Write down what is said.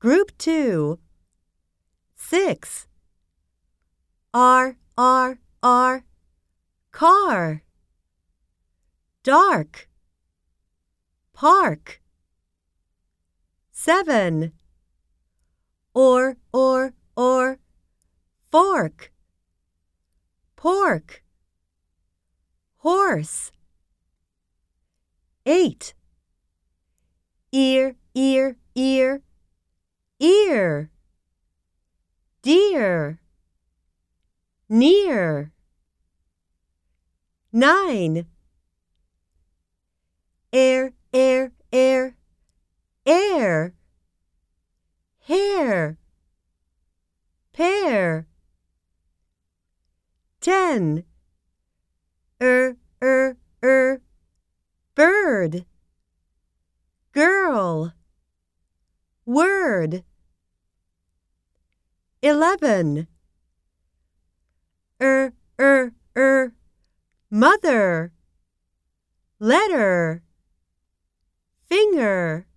Group 2 6 R R R. Car. Dark. Park. 7 or or or. Fork. Pork. Horse. 8 ear ear ear ear dear near 9 air air air air hair pear 10 er er er bird girl word. 11 er er er. Mother. Letter. Finger